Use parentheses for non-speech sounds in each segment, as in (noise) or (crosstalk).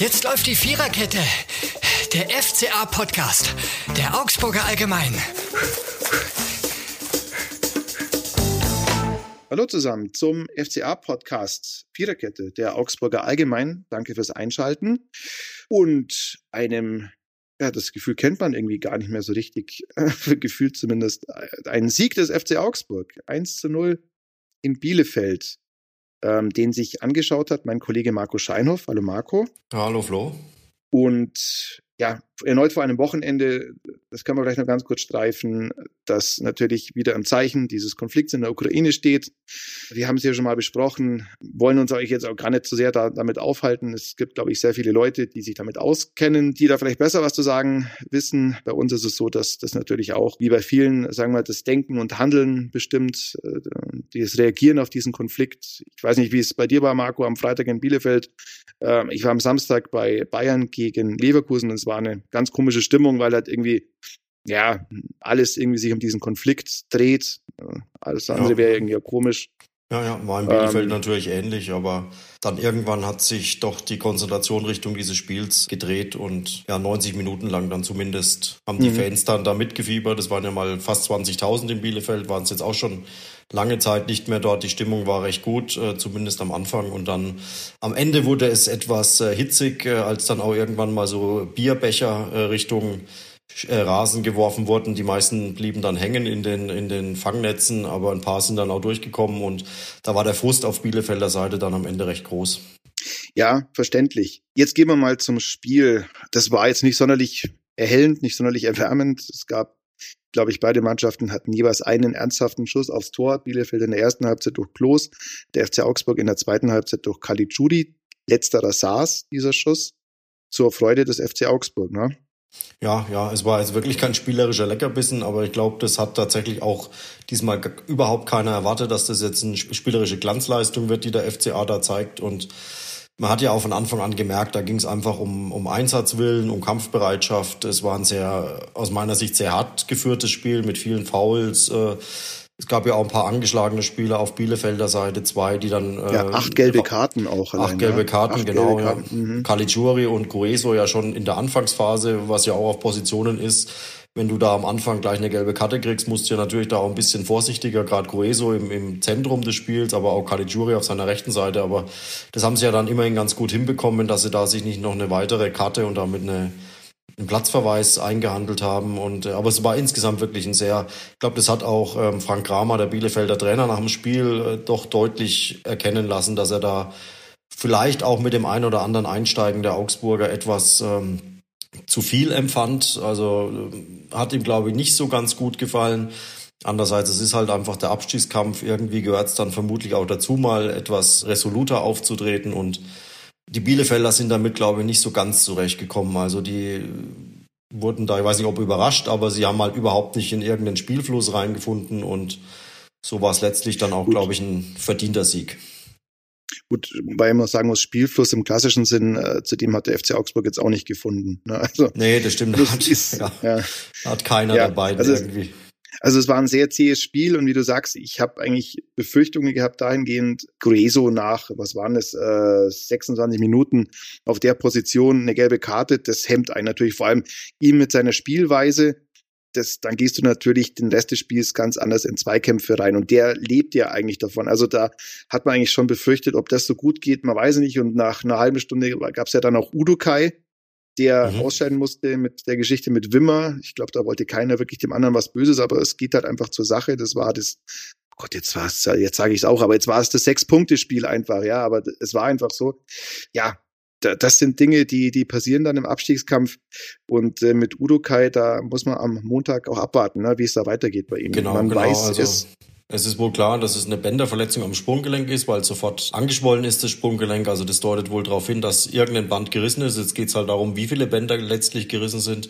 Jetzt läuft die Viererkette. Der FCA-Podcast. Der Augsburger Allgemein. Hallo zusammen zum FCA-Podcast Viererkette der Augsburger Allgemein. Danke fürs Einschalten. Und einem, ja, das Gefühl kennt man irgendwie gar nicht mehr so richtig, (laughs) gefühlt zumindest, einen Sieg des FC Augsburg. 1 zu 0 in Bielefeld ähm, den sich angeschaut hat, mein Kollege Marco Scheinhoff. Hallo Marco. Hallo Flo. Und ja, erneut vor einem Wochenende, das kann man vielleicht noch ganz kurz streifen, das natürlich wieder im Zeichen dieses Konflikts in der Ukraine steht. Wir haben es ja schon mal besprochen, wollen uns euch jetzt auch gar nicht so sehr da, damit aufhalten. Es gibt, glaube ich, sehr viele Leute, die sich damit auskennen, die da vielleicht besser was zu sagen wissen. Bei uns ist es so, dass das natürlich auch, wie bei vielen, sagen wir, das Denken und Handeln bestimmt, äh, das Reagieren auf diesen Konflikt. Ich weiß nicht, wie es bei dir war, Marco, am Freitag in Bielefeld. Ähm, ich war am Samstag bei Bayern gegen Leverkusen und es war eine ganz komische Stimmung, weil halt irgendwie ja, alles irgendwie sich um diesen Konflikt dreht. Alles andere ja. wäre irgendwie auch komisch. Ja, ja, war in Bielefeld ähm, natürlich ähnlich, aber dann irgendwann hat sich doch die Konzentration Richtung dieses Spiels gedreht und ja, 90 Minuten lang dann zumindest haben die mhm. Fans dann da mitgefiebert. Es waren ja mal fast 20.000 in Bielefeld, waren es jetzt auch schon lange Zeit nicht mehr dort. Die Stimmung war recht gut, äh, zumindest am Anfang und dann am Ende wurde es etwas äh, hitzig, äh, als dann auch irgendwann mal so Bierbecher äh, Richtung Rasen geworfen wurden. Die meisten blieben dann hängen in den, in den Fangnetzen, aber ein paar sind dann auch durchgekommen und da war der Frust auf Bielefelder Seite dann am Ende recht groß. Ja, verständlich. Jetzt gehen wir mal zum Spiel. Das war jetzt nicht sonderlich erhellend, nicht sonderlich erwärmend. Es gab, glaube ich, beide Mannschaften hatten jeweils einen ernsthaften Schuss aufs Tor. Bielefeld in der ersten Halbzeit durch Klos, der FC Augsburg in der zweiten Halbzeit durch Caligiuri. Letzterer saß, dieser Schuss, zur Freude des FC Augsburg. Ne? Ja, ja, es war jetzt wirklich kein spielerischer Leckerbissen, aber ich glaube, das hat tatsächlich auch diesmal überhaupt keiner erwartet, dass das jetzt eine spielerische Glanzleistung wird, die der FCA da zeigt. Und man hat ja auch von Anfang an gemerkt, da ging es einfach um, um Einsatzwillen, um Kampfbereitschaft. Es war ein sehr, aus meiner Sicht, sehr hart geführtes Spiel mit vielen Fouls. Äh, es gab ja auch ein paar angeschlagene Spieler auf Bielefelder Seite, zwei, die dann. Äh, ja, acht gelbe Karten auch. Allein, acht gelbe Karten, acht genau. Gelbe Karten. Ja. Mhm. Caligiuri und Gueso ja schon in der Anfangsphase, was ja auch auf Positionen ist. Wenn du da am Anfang gleich eine gelbe Karte kriegst, musst du ja natürlich da auch ein bisschen vorsichtiger, gerade Gueso im, im Zentrum des Spiels, aber auch Caligiuri auf seiner rechten Seite. Aber das haben sie ja dann immerhin ganz gut hinbekommen, dass sie da sich nicht noch eine weitere Karte und damit eine einen Platzverweis eingehandelt haben. Und äh, aber es war insgesamt wirklich ein sehr, ich glaube, das hat auch ähm, Frank Kramer, der Bielefelder Trainer, nach dem Spiel äh, doch deutlich erkennen lassen, dass er da vielleicht auch mit dem einen oder anderen Einsteigen der Augsburger etwas ähm, zu viel empfand. Also äh, hat ihm, glaube ich, nicht so ganz gut gefallen. Andererseits, es ist halt einfach der Abstiegskampf. Irgendwie gehört es dann vermutlich auch dazu, mal etwas resoluter aufzutreten und die Bielefelder sind damit, glaube ich, nicht so ganz zurechtgekommen. Also die wurden da, ich weiß nicht, ob überrascht, aber sie haben halt überhaupt nicht in irgendeinen Spielfluss reingefunden und so war es letztlich dann auch, Gut. glaube ich, ein verdienter Sieg. Gut, wobei man sagen muss, Spielfluss im klassischen Sinn, äh, zu dem hat der FC Augsburg jetzt auch nicht gefunden. Ne? Also, nee, das stimmt. Das hat, (laughs) ist, ja, ja. hat keiner ja, dabei also irgendwie. Also es war ein sehr zähes Spiel und wie du sagst, ich habe eigentlich Befürchtungen gehabt dahingehend, Grueso nach, was waren es, äh, 26 Minuten auf der Position eine gelbe Karte, das hemmt einen natürlich vor allem ihm mit seiner Spielweise. Das, dann gehst du natürlich den Rest des Spiels ganz anders in Zweikämpfe rein und der lebt ja eigentlich davon. Also da hat man eigentlich schon befürchtet, ob das so gut geht, man weiß nicht. Und nach einer halben Stunde gab es ja dann auch Udukai, der mhm. ausscheiden musste mit der Geschichte mit Wimmer. Ich glaube, da wollte keiner wirklich dem anderen was Böses, aber es geht halt einfach zur Sache. Das war das, oh Gott, jetzt war es, jetzt sage ich es auch, aber jetzt war es das Sechs-Punkte-Spiel einfach, ja, aber es war einfach so. Ja, das sind Dinge, die, die passieren dann im Abstiegskampf. Und äh, mit Udo Kai, da muss man am Montag auch abwarten, ne, wie es da weitergeht bei ihm. Genau, man genau, weiß also es. Es ist wohl klar, dass es eine Bänderverletzung am Sprunggelenk ist, weil sofort angeschwollen ist das Sprunggelenk. Also das deutet wohl darauf hin, dass irgendein Band gerissen ist. Jetzt geht es halt darum, wie viele Bänder letztlich gerissen sind.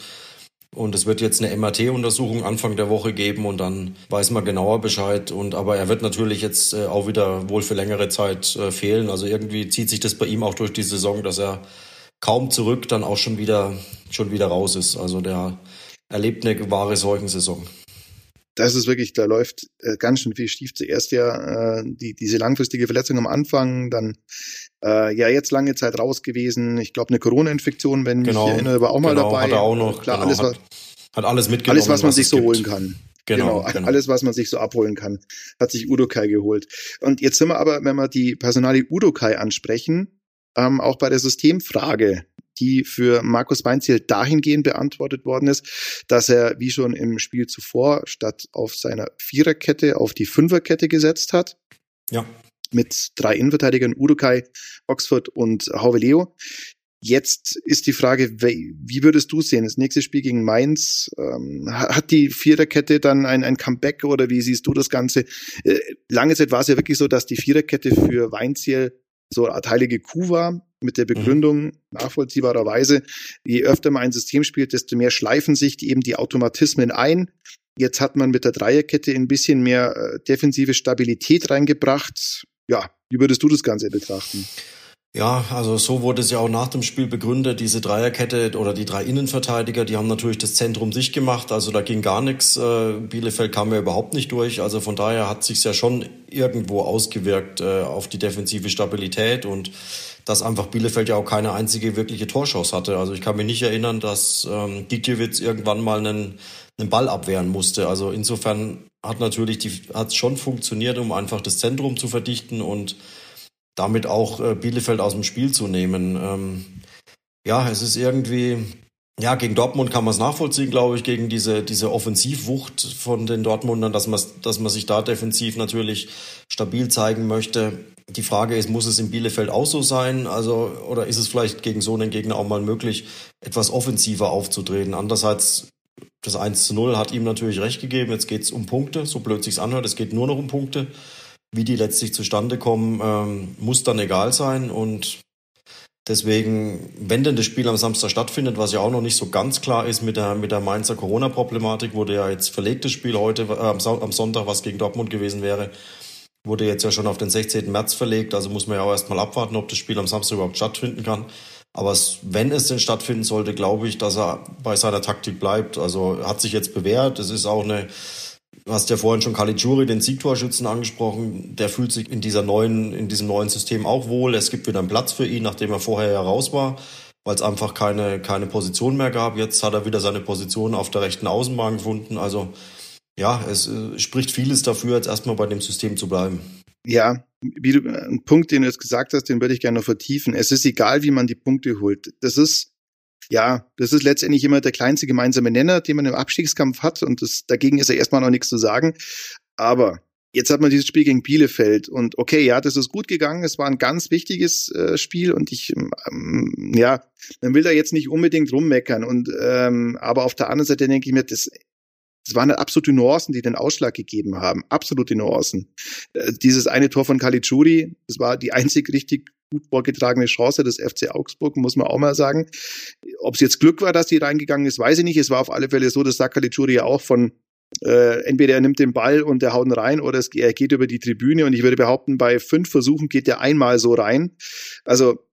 Und es wird jetzt eine MRT-Untersuchung Anfang der Woche geben und dann weiß man genauer Bescheid. Und aber er wird natürlich jetzt äh, auch wieder wohl für längere Zeit äh, fehlen. Also irgendwie zieht sich das bei ihm auch durch die Saison, dass er kaum zurück dann auch schon wieder schon wieder raus ist. Also der erlebt eine wahre Seuchensaison. Das ist wirklich, da läuft äh, ganz schön viel schief. Zuerst ja äh, die, diese langfristige Verletzung am Anfang, dann äh, ja jetzt lange Zeit raus gewesen. Ich glaube, eine Corona-Infektion, wenn genau, ich erinnere, war auch mal genau, dabei. Hat er auch noch. Klar, genau, alles, hat, hat alles mitgenommen. Alles, was man was sich so gibt. holen kann. Genau, genau, Alles, was man sich so abholen kann, hat sich Udokai geholt. Und jetzt sind wir aber, wenn wir die Personalie Udokai ansprechen, ähm, auch bei der Systemfrage, die für Markus Weinziel dahingehend beantwortet worden ist, dass er, wie schon im Spiel zuvor, statt auf seiner Viererkette auf die Fünferkette gesetzt hat. Ja. Mit drei Innenverteidigern, Udokai, Oxford und Hauveleo. Jetzt ist die Frage, wie würdest du sehen? Das nächste Spiel gegen Mainz, ähm, hat die Viererkette dann ein, ein Comeback oder wie siehst du das Ganze? Äh, lange Zeit war es ja wirklich so, dass die Viererkette für Weinziel so eine heilige Kuh war, mit der mhm. Begründung nachvollziehbarerweise, je öfter man ein System spielt, desto mehr schleifen sich die, eben die Automatismen ein. Jetzt hat man mit der Dreierkette ein bisschen mehr äh, defensive Stabilität reingebracht. Ja, wie würdest du das Ganze betrachten? Ja, also so wurde es ja auch nach dem Spiel begründet. Diese Dreierkette oder die drei Innenverteidiger, die haben natürlich das Zentrum sich gemacht. Also da ging gar nichts. Äh, Bielefeld kam ja überhaupt nicht durch. Also von daher hat sich ja schon irgendwo ausgewirkt äh, auf die defensive Stabilität und dass einfach Bielefeld ja auch keine einzige wirkliche Torschance hatte. Also ich kann mich nicht erinnern, dass ähm, Gikiewicz irgendwann mal einen, einen Ball abwehren musste. Also insofern hat natürlich die hat schon funktioniert, um einfach das Zentrum zu verdichten und damit auch äh, Bielefeld aus dem Spiel zu nehmen. Ähm, ja, es ist irgendwie, ja, gegen Dortmund kann man es nachvollziehen, glaube ich, gegen diese, diese Offensivwucht von den Dortmundern, dass man, dass man sich da defensiv natürlich stabil zeigen möchte. Die Frage ist, muss es in Bielefeld auch so sein? Also, oder ist es vielleicht gegen so einen Gegner auch mal möglich, etwas offensiver aufzutreten? Andererseits, das 1 zu 0 hat ihm natürlich recht gegeben. Jetzt geht es um Punkte, so blöd sich's anhört. Es geht nur noch um Punkte. Wie die letztlich zustande kommen, ähm, muss dann egal sein. Und deswegen, wenn denn das Spiel am Samstag stattfindet, was ja auch noch nicht so ganz klar ist mit der, mit der Mainzer Corona-Problematik, wurde ja jetzt verlegtes Spiel heute äh, am Sonntag, was gegen Dortmund gewesen wäre, wurde jetzt ja schon auf den 16. März verlegt. Also muss man ja auch erstmal abwarten, ob das Spiel am Samstag überhaupt stattfinden kann. Aber es, wenn es denn stattfinden sollte, glaube ich, dass er bei seiner Taktik bleibt. Also hat sich jetzt bewährt. Es ist auch eine Du hast ja vorhin schon Caligiuri, den Siegtorschützen, angesprochen. Der fühlt sich in dieser neuen, in diesem neuen System auch wohl. Es gibt wieder einen Platz für ihn, nachdem er vorher ja raus war, weil es einfach keine, keine Position mehr gab. Jetzt hat er wieder seine Position auf der rechten Außenbahn gefunden. Also, ja, es äh, spricht vieles dafür, jetzt erstmal bei dem System zu bleiben. Ja, wie du, ein Punkt, den du jetzt gesagt hast, den würde ich gerne noch vertiefen. Es ist egal, wie man die Punkte holt. Das ist, ja, das ist letztendlich immer der kleinste gemeinsame Nenner, den man im Abstiegskampf hat und das, dagegen ist ja erstmal noch nichts zu sagen. Aber jetzt hat man dieses Spiel gegen Bielefeld und okay, ja, das ist gut gegangen. Es war ein ganz wichtiges äh, Spiel und ich, ähm, ja, man will da jetzt nicht unbedingt rummeckern und ähm, aber auf der anderen Seite denke ich mir, das das waren absolute Nuancen, die den Ausschlag gegeben haben. Absolute Nuancen. Äh, dieses eine Tor von Caligiuri, das war die einzig richtig gut vorgetragene Chance des FC Augsburg, muss man auch mal sagen. Ob es jetzt Glück war, dass die reingegangen ist, weiß ich nicht. Es war auf alle Fälle so, dass Sakalichuri ja auch von äh, entweder er nimmt den Ball und der haut ihn rein oder es, er geht über die Tribüne und ich würde behaupten, bei fünf Versuchen geht er einmal so rein. Also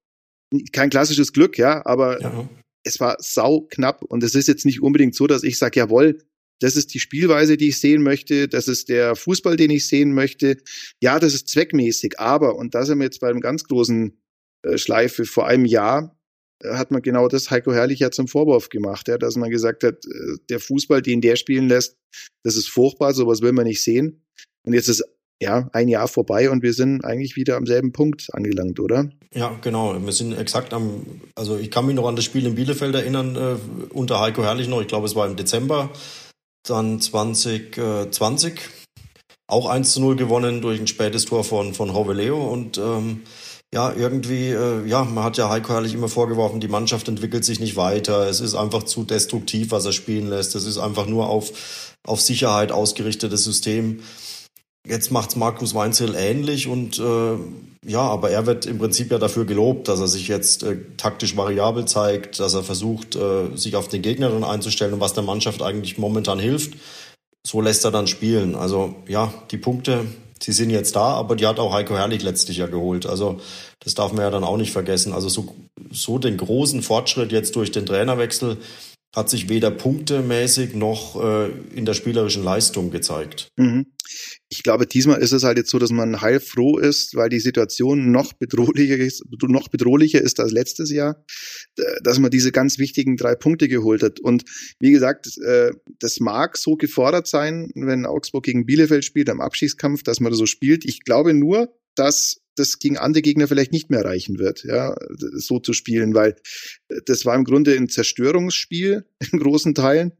kein klassisches Glück, ja, aber ja. es war sau knapp und es ist jetzt nicht unbedingt so, dass ich sage, jawohl, das ist die Spielweise, die ich sehen möchte, das ist der Fußball, den ich sehen möchte. Ja, das ist zweckmäßig, aber, und da sind wir jetzt bei einem ganz großen äh, Schleife, vor einem Jahr äh, hat man genau das Heiko Herrlich ja zum Vorwurf gemacht, ja, dass man gesagt hat, äh, der Fußball, den der spielen lässt, das ist furchtbar, sowas will man nicht sehen. Und jetzt ist ja, ein Jahr vorbei und wir sind eigentlich wieder am selben Punkt angelangt, oder? Ja, genau. Wir sind exakt am, also ich kann mich noch an das Spiel in Bielefeld erinnern, äh, unter Heiko Herrlich noch, ich glaube es war im Dezember dann 2020 auch 1 zu 0 gewonnen durch ein spätes Tor von, von Hoveleo und ähm, ja, irgendwie, äh, ja, man hat ja Heiko Herrlich immer vorgeworfen, die Mannschaft entwickelt sich nicht weiter. Es ist einfach zu destruktiv, was er spielen lässt. Es ist einfach nur auf, auf Sicherheit ausgerichtetes System. Jetzt macht's Markus Weinzel ähnlich und äh, ja, aber er wird im Prinzip ja dafür gelobt, dass er sich jetzt äh, taktisch variabel zeigt, dass er versucht, äh, sich auf den Gegner dann einzustellen und was der Mannschaft eigentlich momentan hilft. So lässt er dann spielen. Also ja, die Punkte, sie sind jetzt da, aber die hat auch Heiko Herrlich letztlich ja geholt. Also das darf man ja dann auch nicht vergessen. Also so, so den großen Fortschritt jetzt durch den Trainerwechsel hat sich weder punktemäßig noch äh, in der spielerischen Leistung gezeigt. Mhm. Ich glaube, diesmal ist es halt jetzt so, dass man heilfroh ist, weil die Situation noch bedrohlicher ist, noch bedrohlicher ist als letztes Jahr, dass man diese ganz wichtigen drei Punkte geholt hat. Und wie gesagt, äh, das mag so gefordert sein, wenn Augsburg gegen Bielefeld spielt am Abschießkampf, dass man das so spielt. Ich glaube nur, dass das gegen andere Gegner vielleicht nicht mehr reichen wird, ja, so zu spielen, weil das war im Grunde ein Zerstörungsspiel (laughs) in großen Teilen.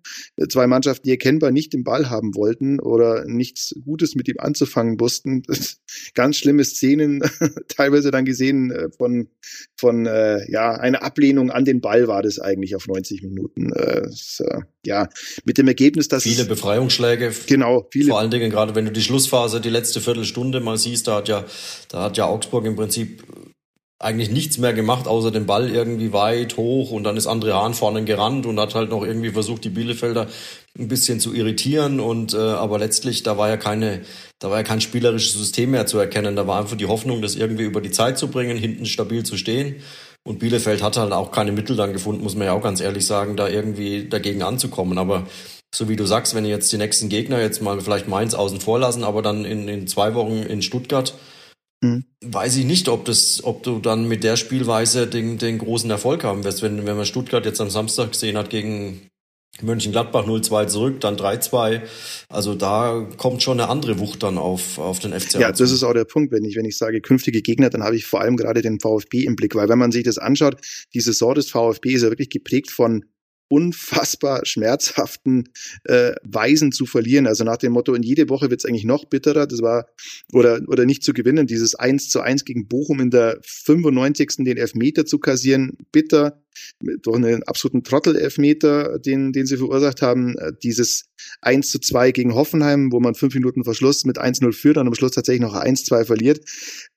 Zwei Mannschaften, die erkennbar nicht den Ball haben wollten oder nichts Gutes mit ihm anzufangen wussten. (laughs) Ganz schlimme Szenen (laughs) teilweise dann gesehen äh, von, von äh, ja, einer Ablehnung an den Ball war das eigentlich auf 90 Minuten. Äh, ja, mit dem Ergebnis, dass viele Befreiungsschläge. Genau, viele. Vor allen Dingen gerade, wenn du die Schlussphase, die letzte Viertelstunde mal siehst, da hat ja, da hat ja Augsburg im Prinzip eigentlich nichts mehr gemacht, außer den Ball irgendwie weit hoch und dann ist André Hahn vorne gerannt und hat halt noch irgendwie versucht, die Bielefelder ein bisschen zu irritieren und äh, aber letztlich da war ja keine, da war ja kein spielerisches System mehr zu erkennen. Da war einfach die Hoffnung, das irgendwie über die Zeit zu bringen, hinten stabil zu stehen. Und Bielefeld hat halt auch keine Mittel dann gefunden, muss man ja auch ganz ehrlich sagen, da irgendwie dagegen anzukommen. Aber so wie du sagst, wenn jetzt die nächsten Gegner jetzt mal vielleicht Mainz außen vor lassen, aber dann in, in zwei Wochen in Stuttgart, Mhm. Weiß ich nicht, ob das, ob du dann mit der Spielweise den, den großen Erfolg haben wirst. Wenn, wenn man Stuttgart jetzt am Samstag gesehen hat gegen Mönchengladbach 0-2 zurück, dann 3-2. Also da kommt schon eine andere Wucht dann auf, auf den FC. Ja, das ist auch der Punkt. Wenn ich, wenn ich sage künftige Gegner, dann habe ich vor allem gerade den VfB im Blick, weil wenn man sich das anschaut, die Saison des VfB ist ja wirklich geprägt von unfassbar schmerzhaften äh, Weisen zu verlieren. Also nach dem Motto, in jede Woche wird es eigentlich noch bitterer. Das war, oder, oder nicht zu gewinnen, dieses 1 zu 1 gegen Bochum in der 95. den Elfmeter zu kassieren, bitter. Durch einen absoluten Trottel-Elfmeter, den, den sie verursacht haben. Äh, dieses 1 zu 2 gegen Hoffenheim, wo man fünf Minuten Verschluss mit 1-0 führt und am Schluss tatsächlich noch 1-2 verliert.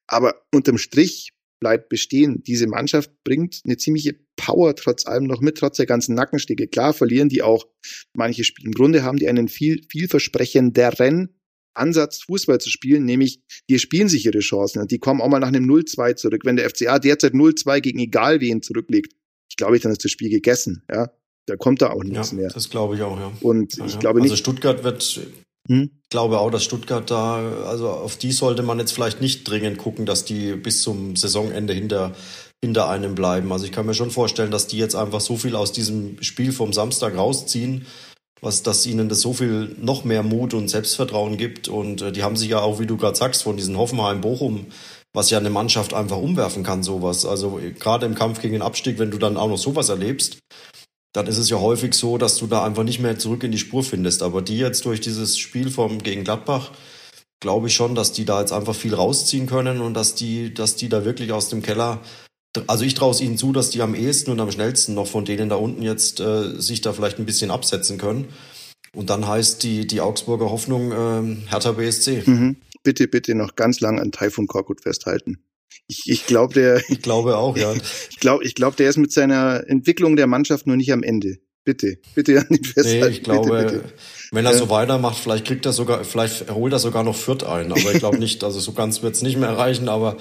Aber unterm Strich bleibt bestehen. Diese Mannschaft bringt eine ziemliche Power trotz allem noch mit, trotz der ganzen Nackenstege. Klar verlieren die auch manche Spiele. Im Grunde haben die einen viel, vielversprechenderen Ansatz, Fußball zu spielen, nämlich die spielen sich ihre Chancen die kommen auch mal nach einem 0-2 zurück. Wenn der FCA derzeit 0-2 gegen egal wen zurücklegt, ich glaube, dann ist das Spiel gegessen, ja. Da kommt da auch nichts ja, mehr. Das glaube ich auch, ja. Und ja, ich glaube nicht. Also Stuttgart wird hm? Ich glaube auch, dass Stuttgart da, also auf die sollte man jetzt vielleicht nicht dringend gucken, dass die bis zum Saisonende hinter, hinter einem bleiben. Also ich kann mir schon vorstellen, dass die jetzt einfach so viel aus diesem Spiel vom Samstag rausziehen, was, dass ihnen das so viel noch mehr Mut und Selbstvertrauen gibt. Und äh, die haben sich ja auch, wie du gerade sagst, von diesen Hoffenheim-Bochum, was ja eine Mannschaft einfach umwerfen kann, sowas. Also gerade im Kampf gegen den Abstieg, wenn du dann auch noch sowas erlebst, dann ist es ja häufig so, dass du da einfach nicht mehr zurück in die Spur findest. Aber die jetzt durch dieses Spiel vom gegen Gladbach, glaube ich schon, dass die da jetzt einfach viel rausziehen können und dass die, dass die da wirklich aus dem Keller also ich traue es ihnen zu, dass die am ehesten und am schnellsten noch von denen da unten jetzt äh, sich da vielleicht ein bisschen absetzen können. Und dann heißt die, die Augsburger Hoffnung äh, Hertha BSC. Mhm. Bitte, bitte noch ganz lang an Taifun Korkut festhalten. Ich, ich glaube, der. Ich glaube auch, ja. (laughs) ich glaube, ich glaube, der ist mit seiner Entwicklung der Mannschaft noch nicht am Ende. Bitte, bitte an den festhalten. Nee, ich glaube, bitte, bitte. wenn er so weitermacht, vielleicht kriegt er sogar, vielleicht holt er sogar noch Fürth ein. Aber ich glaube (laughs) nicht, also so ganz wird es nicht mehr erreichen. Aber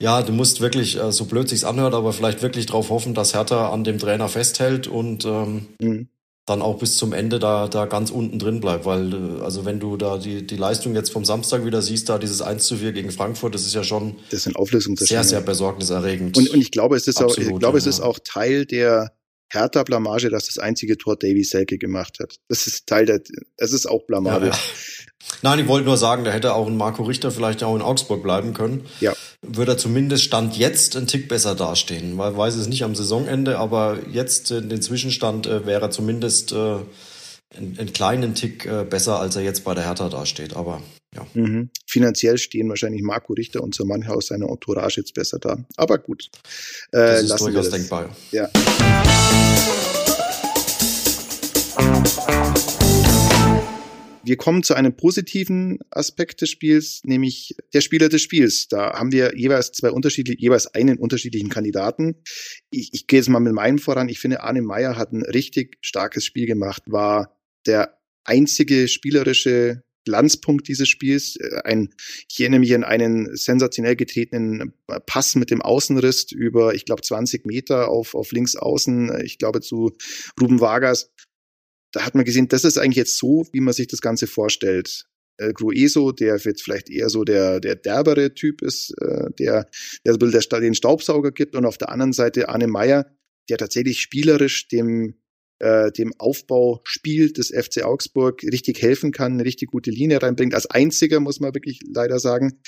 ja, du musst wirklich, äh, so blöd sich's anhört, aber vielleicht wirklich darauf hoffen, dass Hertha an dem Trainer festhält und ähm, mhm dann auch bis zum Ende da, da ganz unten drin bleibt. Weil, äh, also wenn du da die, die Leistung jetzt vom Samstag wieder siehst, da dieses 1 zu 4 gegen Frankfurt, das ist ja schon das sind sehr, sehr besorgniserregend. Und, und ich glaube, es ist Absolut, auch, ich glaube, ja, es ist auch Teil der Hertha-Blamage, dass das einzige Tor Davy Selke gemacht hat. Das ist Teil der, es ist auch Blamage. Ja, ja. Nein, ich wollte nur sagen, da hätte auch ein Marco Richter vielleicht auch in Augsburg bleiben können. Ja. Würde er zumindest Stand jetzt ein Tick besser dastehen. Weil weiß es nicht am Saisonende, aber jetzt in den Zwischenstand äh, wäre er zumindest äh, einen, einen kleinen Tick äh, besser, als er jetzt bei der Hertha dasteht. Aber ja. Mhm. Finanziell stehen wahrscheinlich Marco Richter und so mancher aus seiner Entourage jetzt besser da. Aber gut. Äh, das ist durchaus denkbar. Ja. Wir kommen zu einem positiven Aspekt des Spiels, nämlich der Spieler des Spiels. Da haben wir jeweils zwei unterschiedliche, jeweils einen unterschiedlichen Kandidaten. Ich, ich gehe jetzt mal mit meinem voran. Ich finde, Arne Meyer hat ein richtig starkes Spiel gemacht, war der einzige spielerische Glanzpunkt dieses Spiels. Äh, ein, ich erinnere mich an einen sensationell getretenen Pass mit dem Außenriss über, ich glaube, 20 Meter auf, auf links außen, ich glaube zu Ruben Vargas. Da hat man gesehen, das ist eigentlich jetzt so, wie man sich das Ganze vorstellt. Äh, Grueso, der jetzt vielleicht eher so der, der derbere Typ ist, äh, der, der, der den Staubsauger gibt und auf der anderen Seite Arne Meyer, der tatsächlich spielerisch dem äh, dem Aufbauspiel des FC Augsburg richtig helfen kann, eine richtig gute Linie reinbringt. Als einziger muss man wirklich leider sagen.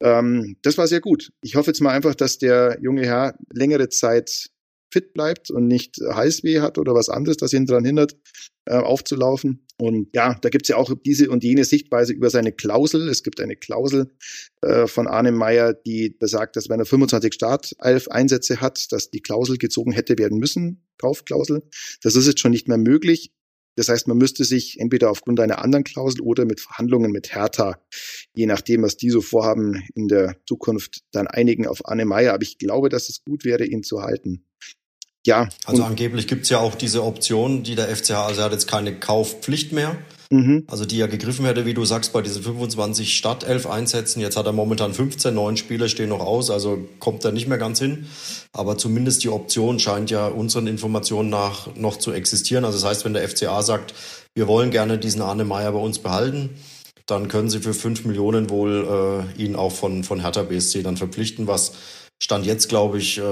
Ähm, das war sehr gut. Ich hoffe jetzt mal einfach, dass der junge Herr längere Zeit fit bleibt und nicht Halsweh hat oder was anderes, das ihn daran hindert, äh, aufzulaufen. Und ja, da gibt's ja auch diese und jene Sichtweise über seine Klausel. Es gibt eine Klausel äh, von Arne Meyer, die besagt, dass wenn er 25 Startelf-Einsätze hat, dass die Klausel gezogen hätte werden müssen, Kaufklausel. Das ist jetzt schon nicht mehr möglich. Das heißt, man müsste sich entweder aufgrund einer anderen Klausel oder mit Verhandlungen mit Hertha, je nachdem, was die so vorhaben, in der Zukunft dann einigen auf Arne Meyer. Aber ich glaube, dass es gut wäre, ihn zu halten ja. Also angeblich gibt's ja auch diese Option, die der FCH, also er hat jetzt keine Kaufpflicht mehr. Mhm. Also die er gegriffen hätte, wie du sagst, bei diesen 25 Startelf einsätzen. Jetzt hat er momentan 15, neun Spieler stehen noch aus, also kommt er nicht mehr ganz hin. Aber zumindest die Option scheint ja unseren Informationen nach noch zu existieren. Also das heißt, wenn der FCA sagt, wir wollen gerne diesen Arne Meyer bei uns behalten, dann können sie für 5 Millionen wohl äh, ihn auch von, von Hertha BSC dann verpflichten, was Stand jetzt, glaube ich, äh,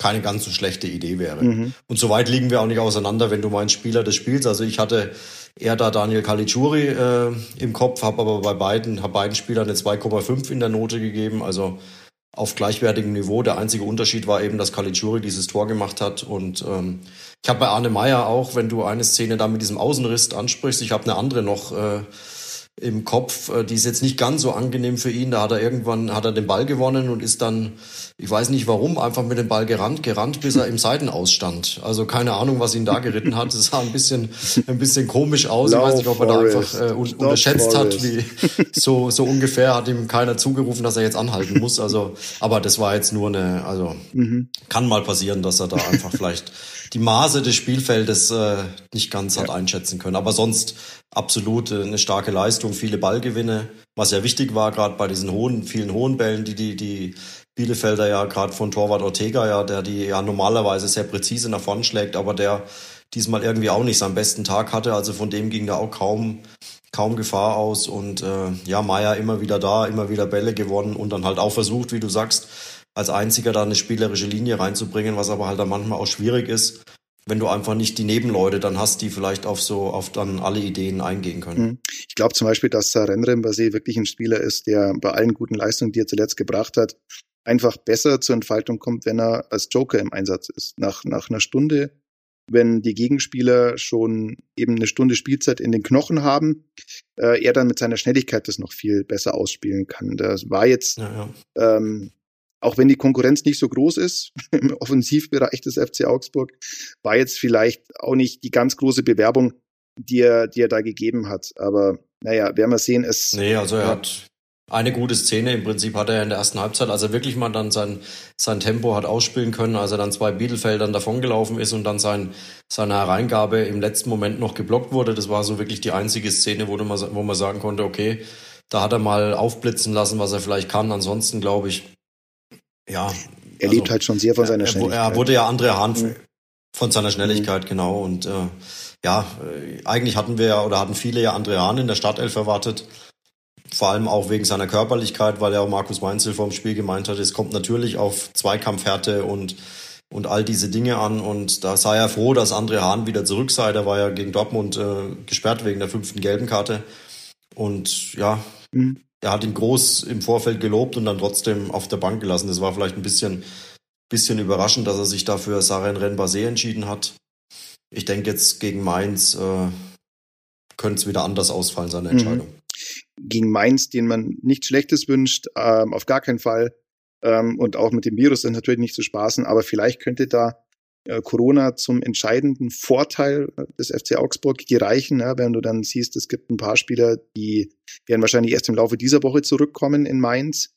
keine ganz so schlechte Idee wäre. Mhm. Und so weit liegen wir auch nicht auseinander, wenn du meinst Spieler des Spiels. Also ich hatte eher da Daniel Caligiuri äh, im Kopf, habe aber bei beiden, hab beiden Spielern eine 2,5 in der Note gegeben. Also auf gleichwertigem Niveau. Der einzige Unterschied war eben, dass Caligiuri dieses Tor gemacht hat. Und ähm, ich habe bei Arne Meyer auch, wenn du eine Szene da mit diesem Außenriss ansprichst, ich habe eine andere noch. Äh, im Kopf. Äh, die ist jetzt nicht ganz so angenehm für ihn. Da hat er irgendwann hat er den Ball gewonnen und ist dann, ich weiß nicht warum, einfach mit dem Ball gerannt, gerannt, bis er im Seitenausstand. Also keine Ahnung, was ihn da geritten hat. Es sah ein bisschen, ein bisschen komisch aus. Lauf ich weiß nicht, ob er da einfach äh, un unterschätzt Forest. hat, wie (laughs) so so ungefähr hat ihm keiner zugerufen, dass er jetzt anhalten muss. Also, aber das war jetzt nur eine, also mhm. kann mal passieren, dass er da einfach vielleicht die Maße des Spielfeldes äh, nicht ganz ja. hat einschätzen können. Aber sonst absolut eine starke Leistung, viele Ballgewinne, was ja wichtig war, gerade bei diesen hohen, vielen hohen Bällen, die die, die Bielefelder ja gerade von Torwart Ortega ja, der die ja normalerweise sehr präzise nach vorn schlägt, aber der diesmal irgendwie auch nicht seinen besten Tag hatte. Also von dem ging da auch kaum kaum Gefahr aus und äh, ja Meier immer wieder da, immer wieder Bälle gewonnen und dann halt auch versucht, wie du sagst, als einziger da eine spielerische Linie reinzubringen, was aber halt dann manchmal auch schwierig ist, wenn du einfach nicht die Nebenleute dann hast, die vielleicht auf so auf dann alle Ideen eingehen können. Mhm. Ich glaube zum Beispiel, dass Renren Basé wirklich ein Spieler ist, der bei allen guten Leistungen, die er zuletzt gebracht hat, einfach besser zur Entfaltung kommt, wenn er als Joker im Einsatz ist. Nach, nach einer Stunde, wenn die Gegenspieler schon eben eine Stunde Spielzeit in den Knochen haben, äh, er dann mit seiner Schnelligkeit das noch viel besser ausspielen kann. Das war jetzt ja, ja. Ähm, auch wenn die Konkurrenz nicht so groß ist (laughs) im Offensivbereich des FC Augsburg, war jetzt vielleicht auch nicht die ganz große Bewerbung, die er, die er da gegeben hat. Aber naja, werden wir sehen, es. Nee, also er hat eine gute Szene. Im Prinzip hat er in der ersten Halbzeit, als er wirklich mal dann sein, sein Tempo hat ausspielen können, als er dann zwei Bielefeldern davongelaufen ist und dann sein, seine Hereingabe im letzten Moment noch geblockt wurde. Das war so wirklich die einzige Szene, wo, man, wo man sagen konnte, okay, da hat er mal aufblitzen lassen, was er vielleicht kann. Ansonsten glaube ich, ja. Er also, lebt halt schon sehr von seiner er, Schnelligkeit. Er wurde ja andere Hand mhm. von seiner Schnelligkeit, mhm. genau. Und äh, ja, eigentlich hatten wir ja oder hatten viele ja Andre Hahn in der Startelf erwartet. Vor allem auch wegen seiner Körperlichkeit, weil ja auch Markus Weinzel vom Spiel gemeint hat, es kommt natürlich auf Zweikampfhärte und, und all diese Dinge an. Und da sei er froh, dass Andre Hahn wieder zurück sei. Der war ja gegen Dortmund äh, gesperrt wegen der fünften gelben Karte. Und ja, mhm er hat ihn groß im Vorfeld gelobt und dann trotzdem auf der Bank gelassen. Das war vielleicht ein bisschen, bisschen überraschend, dass er sich dafür Saren Renbase entschieden hat. Ich denke jetzt gegen Mainz äh, könnte es wieder anders ausfallen, seine mhm. Entscheidung. Gegen Mainz, den man nichts Schlechtes wünscht, ähm, auf gar keinen Fall. Ähm, und auch mit dem Virus ist natürlich nicht zu spaßen, aber vielleicht könnte da Corona zum entscheidenden Vorteil äh, des FC Augsburg gereichen, ja, wenn du dann siehst, es gibt ein paar Spieler, die werden wahrscheinlich erst im Laufe dieser Woche zurückkommen in Mainz.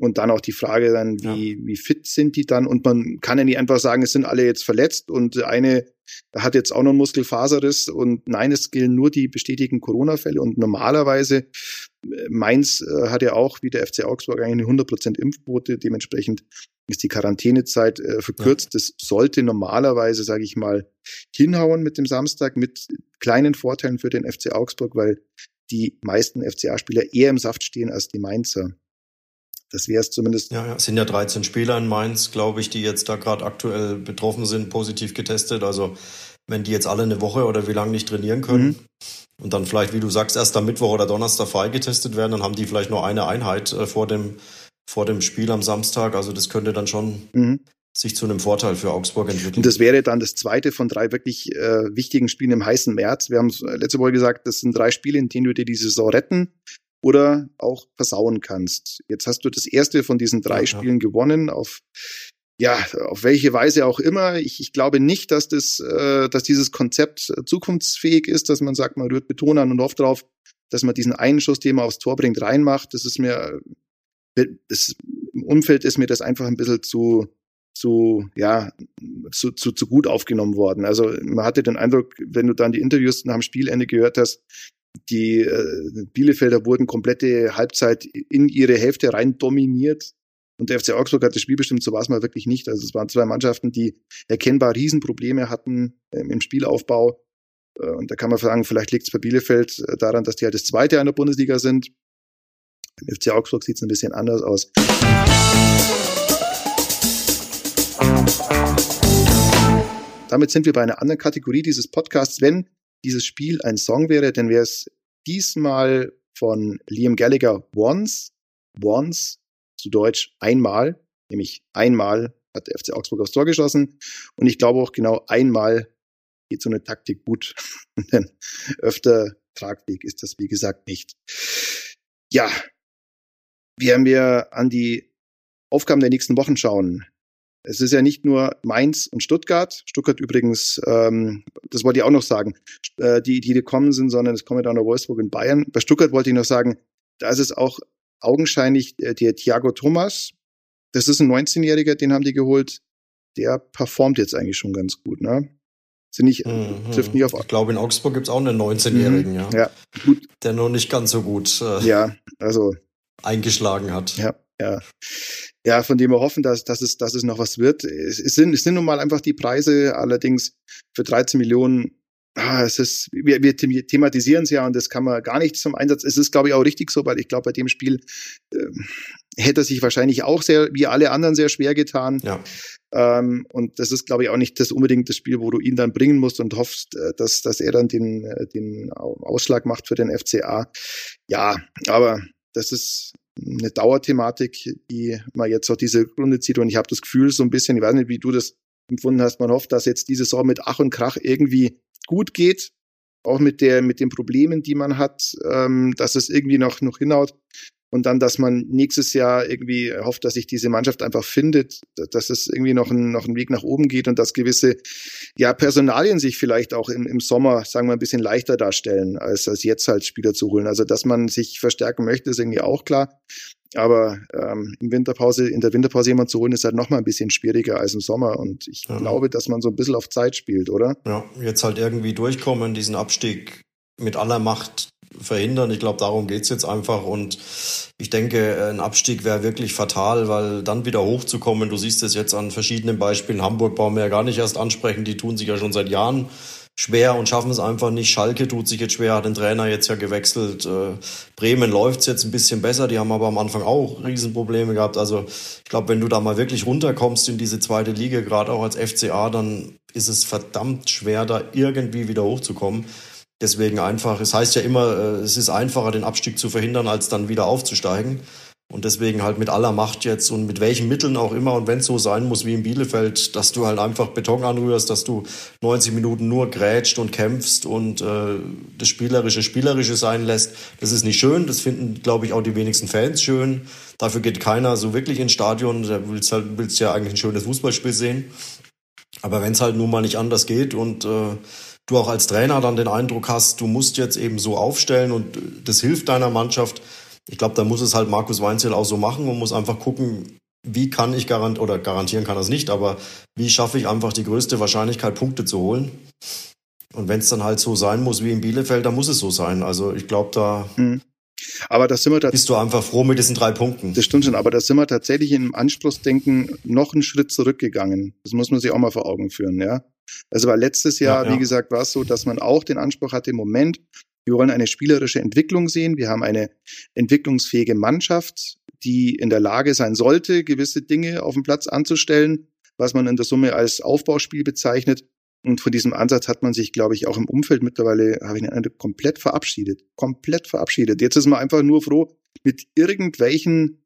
Und dann auch die Frage dann, wie, ja. wie fit sind die dann? Und man kann ja nicht einfach sagen, es sind alle jetzt verletzt und eine hat jetzt auch noch einen Muskelfaserriss und nein, es gilt nur die bestätigten Corona-Fälle und normalerweise äh, Mainz äh, hat ja auch wie der FC Augsburg eigentlich eine 100% Impfquote, dementsprechend ist die Quarantänezeit äh, verkürzt. Ja. Das sollte normalerweise, sage ich mal, hinhauen mit dem Samstag mit kleinen Vorteilen für den FC Augsburg, weil die meisten FCA-Spieler eher im Saft stehen als die Mainzer. Das wäre es zumindest. Ja, ja, es sind ja 13 Spieler in Mainz, glaube ich, die jetzt da gerade aktuell betroffen sind, positiv getestet. Also wenn die jetzt alle eine Woche oder wie lange nicht trainieren können mhm. und dann vielleicht, wie du sagst, erst am Mittwoch oder Donnerstag freigetestet werden, dann haben die vielleicht nur eine Einheit äh, vor dem vor dem Spiel am Samstag. Also das könnte dann schon mhm. sich zu einem Vorteil für Augsburg entwickeln. Und das wäre dann das zweite von drei wirklich äh, wichtigen Spielen im heißen März. Wir haben letzte Woche gesagt, das sind drei Spiele, in denen du dir die Saison retten oder auch versauen kannst. Jetzt hast du das erste von diesen drei ja, Spielen ja. gewonnen auf ja, auf welche Weise auch immer. Ich, ich glaube nicht, dass das, äh, dass dieses Konzept zukunftsfähig ist, dass man sagt, man rührt Beton an und oft drauf, dass man diesen einen Schuss, den man aufs Tor bringt, reinmacht. Das ist mir, das, im Umfeld ist mir das einfach ein bisschen zu, zu, ja, zu, zu, zu gut aufgenommen worden. Also man hatte den Eindruck, wenn du dann die Interviews nach dem Spielende gehört hast, die äh, Bielefelder wurden komplette Halbzeit in ihre Hälfte rein dominiert. Und der FC Augsburg hat das Spiel bestimmt, so war es mal wirklich nicht. Also es waren zwei Mannschaften, die erkennbar Riesenprobleme hatten ähm, im Spielaufbau. Äh, und da kann man sagen, vielleicht liegt es bei Bielefeld äh, daran, dass die halt das zweite in der Bundesliga sind. Beim FC Augsburg sieht es ein bisschen anders aus. Damit sind wir bei einer anderen Kategorie dieses Podcasts. Wenn dieses Spiel ein Song wäre, dann wäre es diesmal von Liam Gallagher Once. Once, zu Deutsch einmal, nämlich einmal hat der FC Augsburg aufs Tor geschossen. Und ich glaube auch genau einmal geht so eine Taktik gut. (laughs) Denn öfter tragfähig ist das, wie gesagt, nicht. Ja, werden wir an die Aufgaben der nächsten Wochen schauen. Es ist ja nicht nur Mainz und Stuttgart. Stuttgart übrigens, ähm, das wollte ich auch noch sagen, äh, die, die gekommen sind, sondern es kommen dann noch Wolfsburg und Bayern. Bei Stuttgart wollte ich noch sagen, da ist es auch augenscheinlich äh, der Thiago Thomas. Das ist ein 19-Jähriger, den haben die geholt. Der performt jetzt eigentlich schon ganz gut, ne? Sind nicht, mhm. trifft nicht auf. Ich glaube, in Augsburg gibt's auch einen 19-Jährigen, mhm. ja. Ja, gut. Der noch nicht ganz so gut äh, ja, also, eingeschlagen hat. Ja, ja ja, von dem wir hoffen, dass, dass, es, dass es noch was wird. Es, es, sind, es sind nun mal einfach die Preise, allerdings für 13 Millionen. Ah, es ist, wir, wir thematisieren es ja und das kann man gar nicht zum Einsatz. Es ist, glaube ich, auch richtig so, weil ich glaube, bei dem Spiel äh, hätte er sich wahrscheinlich auch sehr, wie alle anderen, sehr schwer getan. Ja. Ähm, und das ist, glaube ich, auch nicht das unbedingt das Spiel, wo du ihn dann bringen musst und hoffst, äh, dass, dass er dann den, äh, den Ausschlag macht für den FCA. Ja, aber das ist eine Dauerthematik, die man jetzt auch diese Runde zieht. Und ich habe das Gefühl so ein bisschen, ich weiß nicht, wie du das empfunden hast, man hofft, dass jetzt diese Saison mit Ach und Krach irgendwie gut geht, auch mit der mit den Problemen, die man hat, ähm, dass es irgendwie noch noch hinhaut und dann, dass man nächstes Jahr irgendwie hofft, dass sich diese Mannschaft einfach findet, dass es irgendwie noch ein, noch ein Weg nach oben geht und dass gewisse ja, Personalien sich vielleicht auch im, im Sommer, sagen wir, ein bisschen leichter darstellen, als, als jetzt halt Spieler zu holen. Also, dass man sich verstärken möchte, ist irgendwie auch klar. Aber ähm, im Winterpause, in der Winterpause jemand zu holen, ist halt noch mal ein bisschen schwieriger als im Sommer. Und ich ja. glaube, dass man so ein bisschen auf Zeit spielt, oder? Ja, jetzt halt irgendwie durchkommen, diesen Abstieg mit aller Macht verhindern. Ich glaube, darum geht's jetzt einfach. Und ich denke, ein Abstieg wäre wirklich fatal, weil dann wieder hochzukommen, du siehst es jetzt an verschiedenen Beispielen, Hamburg brauchen wir ja gar nicht erst ansprechen, die tun sich ja schon seit Jahren schwer und schaffen es einfach nicht. Schalke tut sich jetzt schwer, hat den Trainer jetzt ja gewechselt. Äh, Bremen läuft's jetzt ein bisschen besser, die haben aber am Anfang auch Riesenprobleme gehabt. Also ich glaube, wenn du da mal wirklich runterkommst in diese zweite Liga, gerade auch als FCA, dann ist es verdammt schwer, da irgendwie wieder hochzukommen. Deswegen einfach, es heißt ja immer, äh, es ist einfacher, den Abstieg zu verhindern, als dann wieder aufzusteigen. Und deswegen halt mit aller Macht jetzt und mit welchen Mitteln auch immer und wenn es so sein muss wie in Bielefeld, dass du halt einfach Beton anrührst, dass du 90 Minuten nur grätscht und kämpfst und äh, das Spielerische Spielerische sein lässt, das ist nicht schön. Das finden, glaube ich, auch die wenigsten Fans schön. Dafür geht keiner so wirklich ins Stadion. Da willst, halt, willst ja eigentlich ein schönes Fußballspiel sehen. Aber wenn es halt nun mal nicht anders geht und äh, du auch als Trainer dann den Eindruck hast, du musst jetzt eben so aufstellen und das hilft deiner Mannschaft. Ich glaube, da muss es halt Markus Weinzel auch so machen und muss einfach gucken, wie kann ich garantieren, oder garantieren kann das nicht, aber wie schaffe ich einfach die größte Wahrscheinlichkeit, Punkte zu holen? Und wenn es dann halt so sein muss wie in Bielefeld, dann muss es so sein. Also ich glaube, da mhm. Aber da sind wir bist du einfach froh mit diesen drei Punkten. Das stimmt schon, aber da sind wir tatsächlich im Anspruchsdenken noch einen Schritt zurückgegangen. Das muss man sich auch mal vor Augen führen, ja. Also war letztes Jahr, ja, ja. wie gesagt, war es so, dass man auch den Anspruch hatte, im Moment, wir wollen eine spielerische Entwicklung sehen. Wir haben eine entwicklungsfähige Mannschaft, die in der Lage sein sollte, gewisse Dinge auf dem Platz anzustellen, was man in der Summe als Aufbauspiel bezeichnet. Und von diesem Ansatz hat man sich, glaube ich, auch im Umfeld mittlerweile, habe ich den Eindruck, komplett verabschiedet. Komplett verabschiedet. Jetzt ist man einfach nur froh, mit irgendwelchen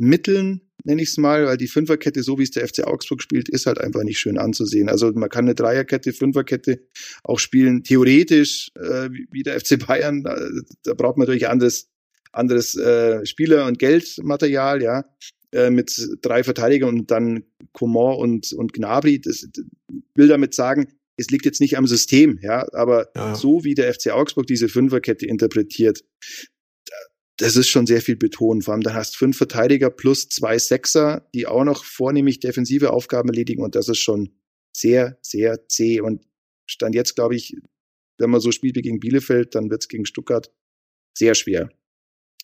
Mitteln, nenne ich es mal, weil die Fünferkette, so wie es der FC Augsburg spielt, ist halt einfach nicht schön anzusehen. Also man kann eine Dreierkette, Fünferkette auch spielen, theoretisch äh, wie der FC Bayern. Da, da braucht man natürlich anderes, anderes äh, Spieler- und Geldmaterial, ja. Äh, mit drei Verteidigern und dann Coman und, und Gnabry. Das, das will damit sagen, es liegt jetzt nicht am System, ja, aber ja. so wie der FC Augsburg diese Fünferkette interpretiert, das ist schon sehr viel betont. Vor allem, dann hast fünf Verteidiger plus zwei Sechser, die auch noch vornehmlich defensive Aufgaben erledigen und das ist schon sehr, sehr zäh. Und stand jetzt, glaube ich, wenn man so spielt wie gegen Bielefeld, dann wird es gegen Stuttgart sehr schwer.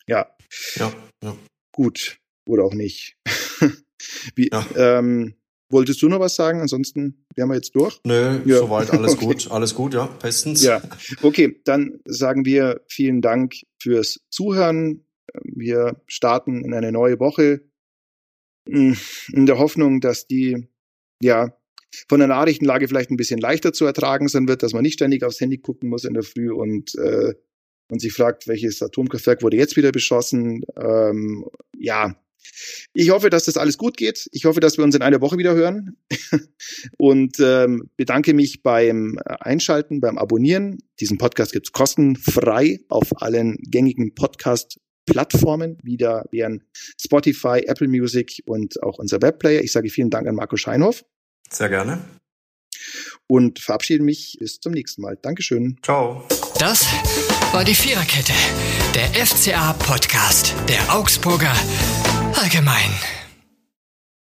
Ja. Ja, ja. Gut oder auch nicht. (laughs) Wie, ja. ähm, wolltest du noch was sagen? Ansonsten wären wir jetzt durch. Nö, ja. soweit alles (laughs) okay. gut. Alles gut, ja, bestens. Ja, okay, dann sagen wir vielen Dank fürs Zuhören. Wir starten in eine neue Woche hm, in der Hoffnung, dass die, ja, von der Nachrichtenlage vielleicht ein bisschen leichter zu ertragen sein wird, dass man nicht ständig aufs Handy gucken muss in der Früh und äh, und sich fragt, welches Atomkraftwerk wurde jetzt wieder beschossen. Ähm, ja, ich hoffe, dass das alles gut geht. Ich hoffe, dass wir uns in einer Woche wieder hören. (laughs) Und ähm, bedanke mich beim Einschalten, beim Abonnieren. Diesen Podcast gibt's kostenfrei auf allen gängigen Podcast-Plattformen. Wieder wären Spotify, Apple Music und auch unser Webplayer. Ich sage vielen Dank an Marco Scheinhoff. Sehr gerne. Und verabschiede mich bis zum nächsten Mal. Dankeschön. Ciao. Das war die Viererkette, der FCA-Podcast der Augsburger Allgemein.